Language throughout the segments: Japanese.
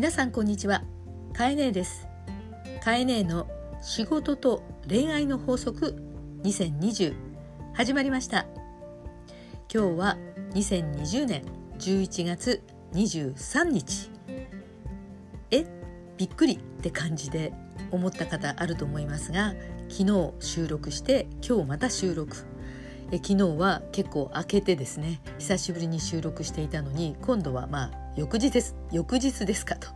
皆さんこんにちは。かえねえです。かえねえの仕事と恋愛の法則2020始まりました。今日は2020年11月23日。え？びっくりって感じで思った方あると思いますが昨日収録して今日また収録。え昨日は結構明けてですね久しぶりに収録していたのに今度はまあ翌日です翌日ですかと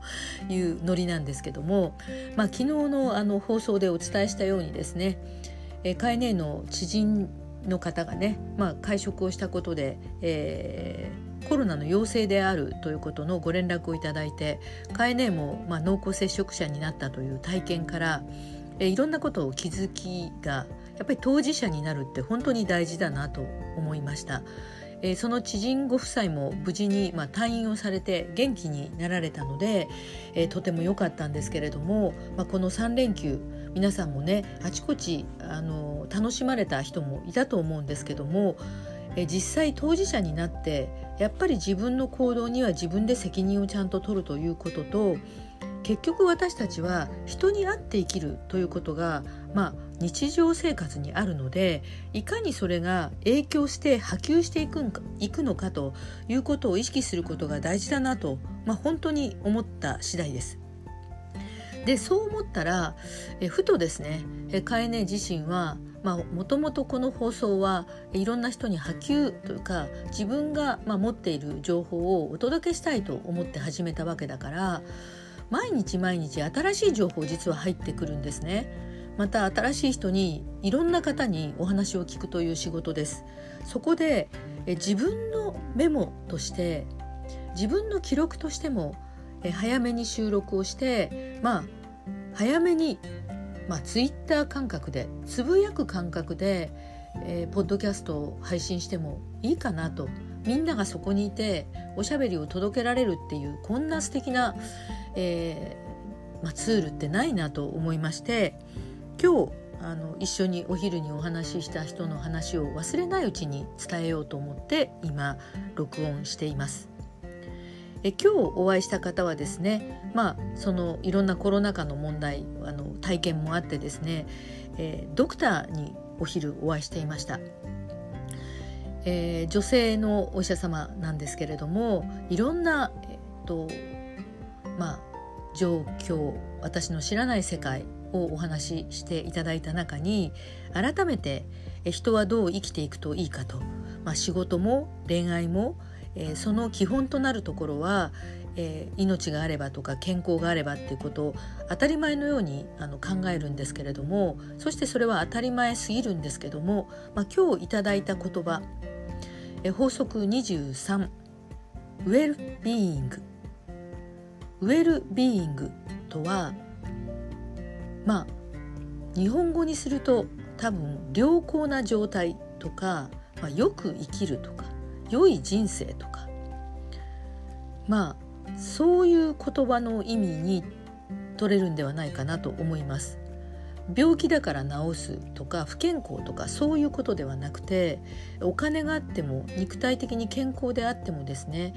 いうノリなんですけども、まあ、昨日のあの放送でお伝えしたようにですねえカエネの知人の方がね、まあ、会食をしたことで、えー、コロナの陽性であるということのご連絡をいただいてカエネも、まあ、濃厚接触者になったという体験から、えー、いろんなことを気づきがやっぱり当事者になるって本当に大事だなと思いました。えー、その知人ご夫妻も無事に、まあ、退院をされて元気になられたので、えー、とても良かったんですけれども、まあ、この3連休皆さんもねあちこちあの楽しまれた人もいたと思うんですけども、えー、実際当事者になってやっぱり自分の行動には自分で責任をちゃんと取るということと結局私たちは人に会って生きるということが、まあ、日常生活にあるのでいかにそれが影響して波及していくんかいくのかということを意識することが大事だなと、まあ、本当に思った次第です。でそう思ったらえふとですねえカエネ自身はもともとこの放送はいろんな人に波及というか自分が、まあ、持っている情報をお届けしたいと思って始めたわけだから毎日毎日新しい情報実は入ってくるんですねまた新しい人にいろんな方にお話を聞くという仕事です。そこで自分のメモとして自分の記録としても早めに収録をしてまあ早めにまあ、ツイッター感覚でつぶやく感覚で、えー、ポッドキャストを配信してもいいかなと。みんながそこにいておしゃべりを届けられるっていうこんな素敵な、えーまあ、ツールってないなと思いまして今日あの一緒にお昼にお話しした人の話を忘れないうちに伝えようと思って今録音しています。え今日お会いした方はですねまあそのいろんなコロナ禍の問題あの体験もあってですね、えー、ドクターにお昼お会いしていました。えー、女性のお医者様なんですけれどもいろんな、えっとまあ、状況私の知らない世界をお話ししていただいた中に改めて人はどう生きていくといいかと、まあ、仕事も恋愛も、えー、その基本となるところは、えー、命があればとか健康があればっていうことを当たり前のようにあの考えるんですけれどもそしてそれは当たり前すぎるんですけども、まあ、今日いただいた言葉え法則23ウェルビーイングウェルビーイングとはまあ日本語にすると多分良好な状態とか、まあ、よく生きるとか良い人生とかまあそういう言葉の意味に取れるんではないかなと思います。病気だから治すとか不健康とかそういうことではなくてお金があっても肉体的に健康であってもですね、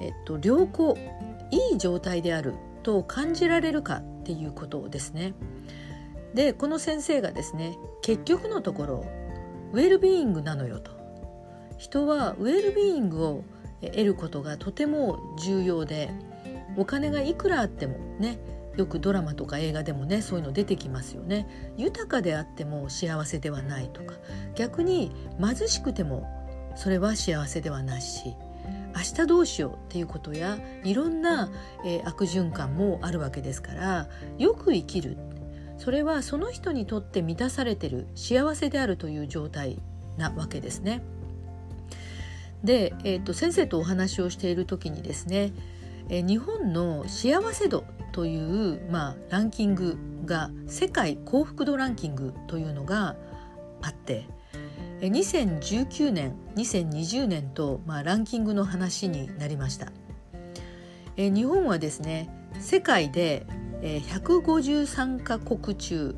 えっと、良好いい状態であると感じられるかっていうことですね。でこの先生がですね結局のところウェルビーイングなのよと人はウェルビーイングを得ることがとても重要でお金がいくらあってもねよくドラマとか映画でもねそういうの出てきますよね豊かであっても幸せではないとか逆に貧しくてもそれは幸せではないし明日どうしようっていうことやいろんな、えー、悪循環もあるわけですからよく生きるそれはその人にとって満たされてる幸せであるという状態なわけですね。で、えーと、先生とお話をしている時にですね、えー、日本の幸せ度という、まあ、ランキングが世界幸福度ランキングというのがあって2019年2020年と、まあ、ランキングの話になりました。え日本はですね世界で153カ国中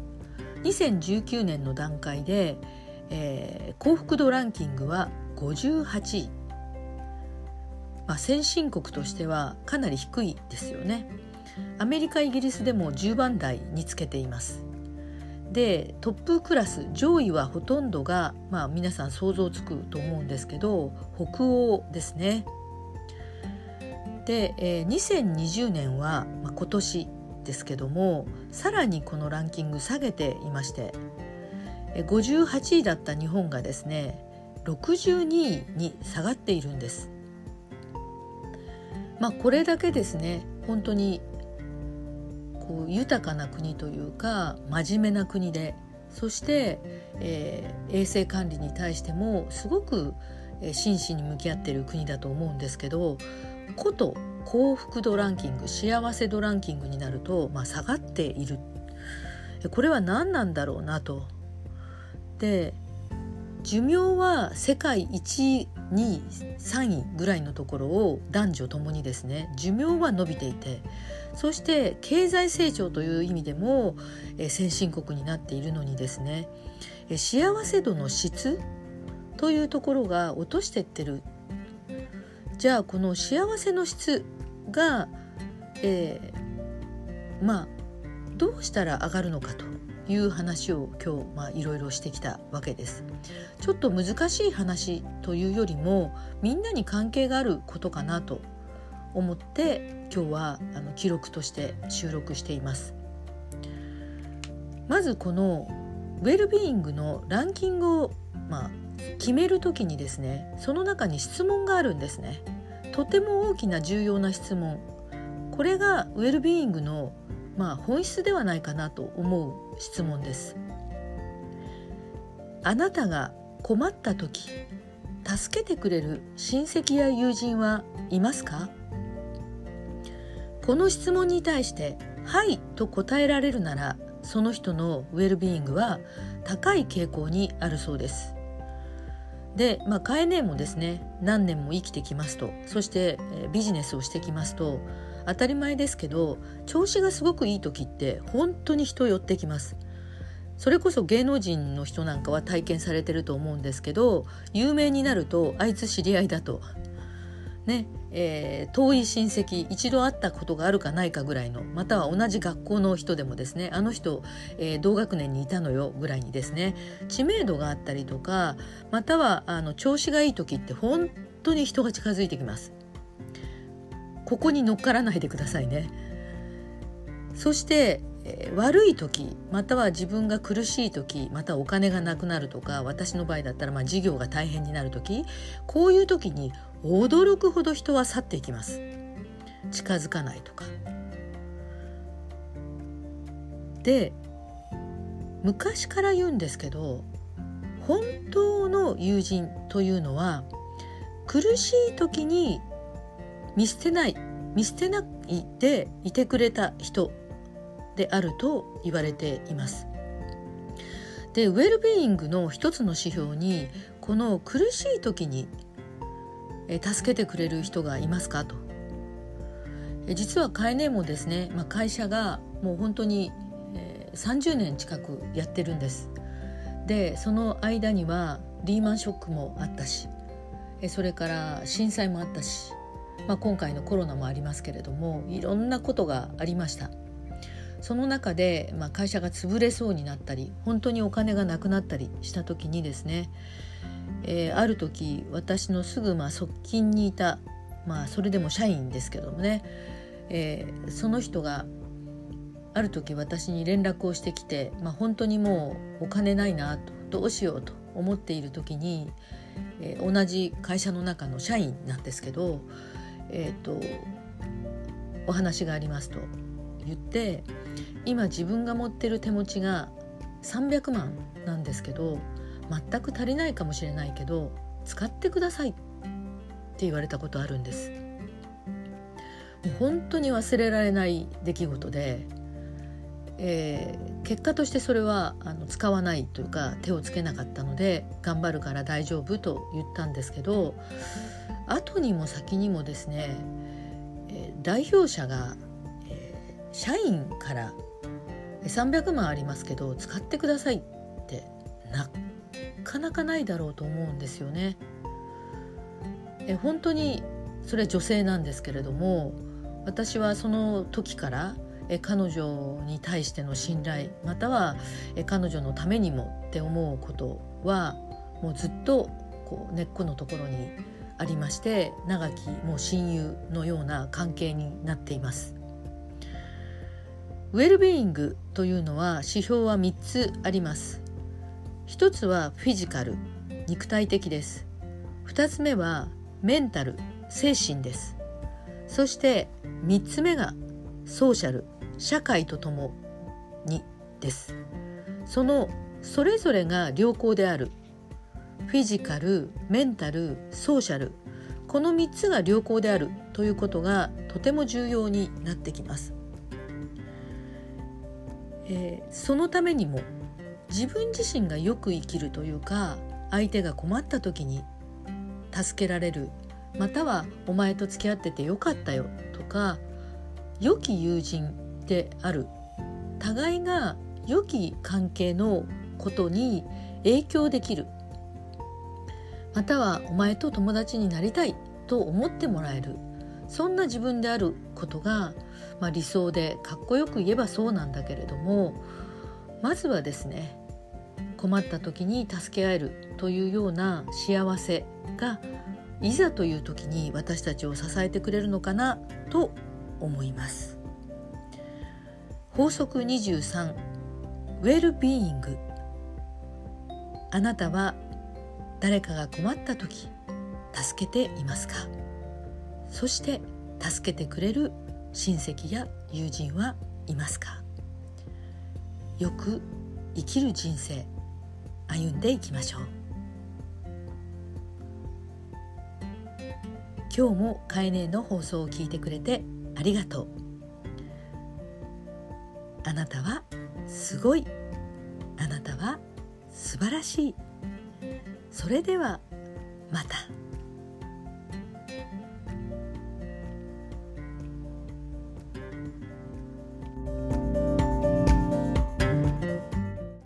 2019年の段階で、えー、幸福度ランキングは58位、まあ、先進国としてはかなり低いですよね。アメリカイギリスでも10番台につけています。でトップクラス上位はほとんどが、まあ、皆さん想像つくと思うんですけど北欧ですねで、えー、2020年は、まあ、今年ですけどもさらにこのランキング下げていまして58位だった日本がですね62位に下がっているんです。まあこれだけですね本当にこう豊かな国というか真面目な国でそして、えー、衛生管理に対してもすごくえ真摯に向き合っている国だと思うんですけどこと幸福度ランキング幸せ度ランキングになると、まあ、下がっているこれは何なんだろうなと。で寿命は世界1位2位3位ぐらいのところを男女ともにですね寿命は伸びていてそして経済成長という意味でも、え先進国になっているのにですね、え幸せ度の質というところが落としてってる。じゃあこの幸せの質が、えー、まあどうしたら上がるのかと。いう話を今日まあいろいろしてきたわけです。ちょっと難しい話というよりもみんなに関係があることかなと思って今日はあの記録として収録しています。まずこのウェルビーイングのランキングを、まあ、決める時にですねその中に質問があるんですね。とても大きな重要な質問これがウェルビーイングの、まあ、本質ではないかなと思う質問です。あなたが困った時助けてくれる親戚や友人はいますか？この質問に対して「はい」と答えられるならその人のウェルビーイングは高い傾向にあるそうです。で、まあ、カエネもですね何年も生きてきますとそしてビジネスをしてきますと当たり前ですけど調子がすごくいい時って本当に人寄ってきます。それこそ芸能人の人なんかは体験されてると思うんですけど有名になるとあいつ知り合いだとねえー、遠い親戚一度会ったことがあるかないかぐらいのまたは同じ学校の人でもですねあの人、えー、同学年にいたのよぐらいにですね知名度があったりとかまたはあの調子がいい時って本当に人が近づいてきます。ここに乗っからないでくださいね。そしてえー、悪い時または自分が苦しい時またお金がなくなるとか私の場合だったらまあ事業が大変になる時こういう時に驚くほど人は去っていきます近づかないとかで昔から言うんですけど本当の友人というのは苦しい時に見捨てない見捨てないでいてくれた人であると言われています。でウェルビーイングの一つの指標にこの苦しい時に助けてくれる人がいますかと実はカエネもですね、まあ、会社がもう本当に30年近くやってるんですでその間にはリーマンショックもあったしそれから震災もあったし、まあ、今回のコロナもありますけれどもいろんなことがありました。その中で、まあ、会社が潰れそうになったり本当にお金がなくなったりした時にですね、えー、ある時私のすぐまあ側近にいた、まあ、それでも社員ですけどもね、えー、その人がある時私に連絡をしてきて、まあ、本当にもうお金ないなとどうしようと思っている時に、えー、同じ会社の中の社員なんですけど、えーとお話がありますと言って今自分が持ってる手持ちが300万なんですけど全く足りないかもしれないけど使ってくださいって言われたことあるんです。もう本当に忘れられない出来事で、えー、結果としてそれはあの使わないというか手をつけなかったので頑張るから大丈夫と言ったんですけど後にも先にもですね、えー、代表者が社員から300万ありますけど使ってくださいってなかなかないだろうと思うんですよね。え本当にそれは女性なんですけれども私はその時からえ彼女に対しての信頼またはえ彼女のためにもって思うことはもうずっとこう根っこのところにありまして長きもう親友のような関係になっています。ウェルビーイングというのは指標は3つあります。1つはフィジカル肉体的です。2つ目はメンタル精神です。そして3つ目がソーシャル社会とともにです。そのそれぞれが良好である。フィジカルメンタルソーシャル。この3つが良好である。ということがとても重要になってきます、えー、そのためにも自分自身がよく生きるというか相手が困った時に助けられる。またはお前と付き合っててよかったよとか良き友人である。互いが良き関係のことに影響できる。またはお前と友達になりたいと思ってもらえる。そんな自分であることが、まあ、理想でかっこよく言えばそうなんだけれどもまずはですね困った時に助け合えるというような幸せがいざという時に私たちを支えてくれるのかなと思います。法則23ウェルビーイングあなたは誰かが困った時助けていますか？そして助けてくれる親戚や友人はいますか？よく生きる人生歩んでいきましょう。今日もカエネの放送を聞いてくれてありがとう。なたはすごいあなたは素晴らしいそれではまた。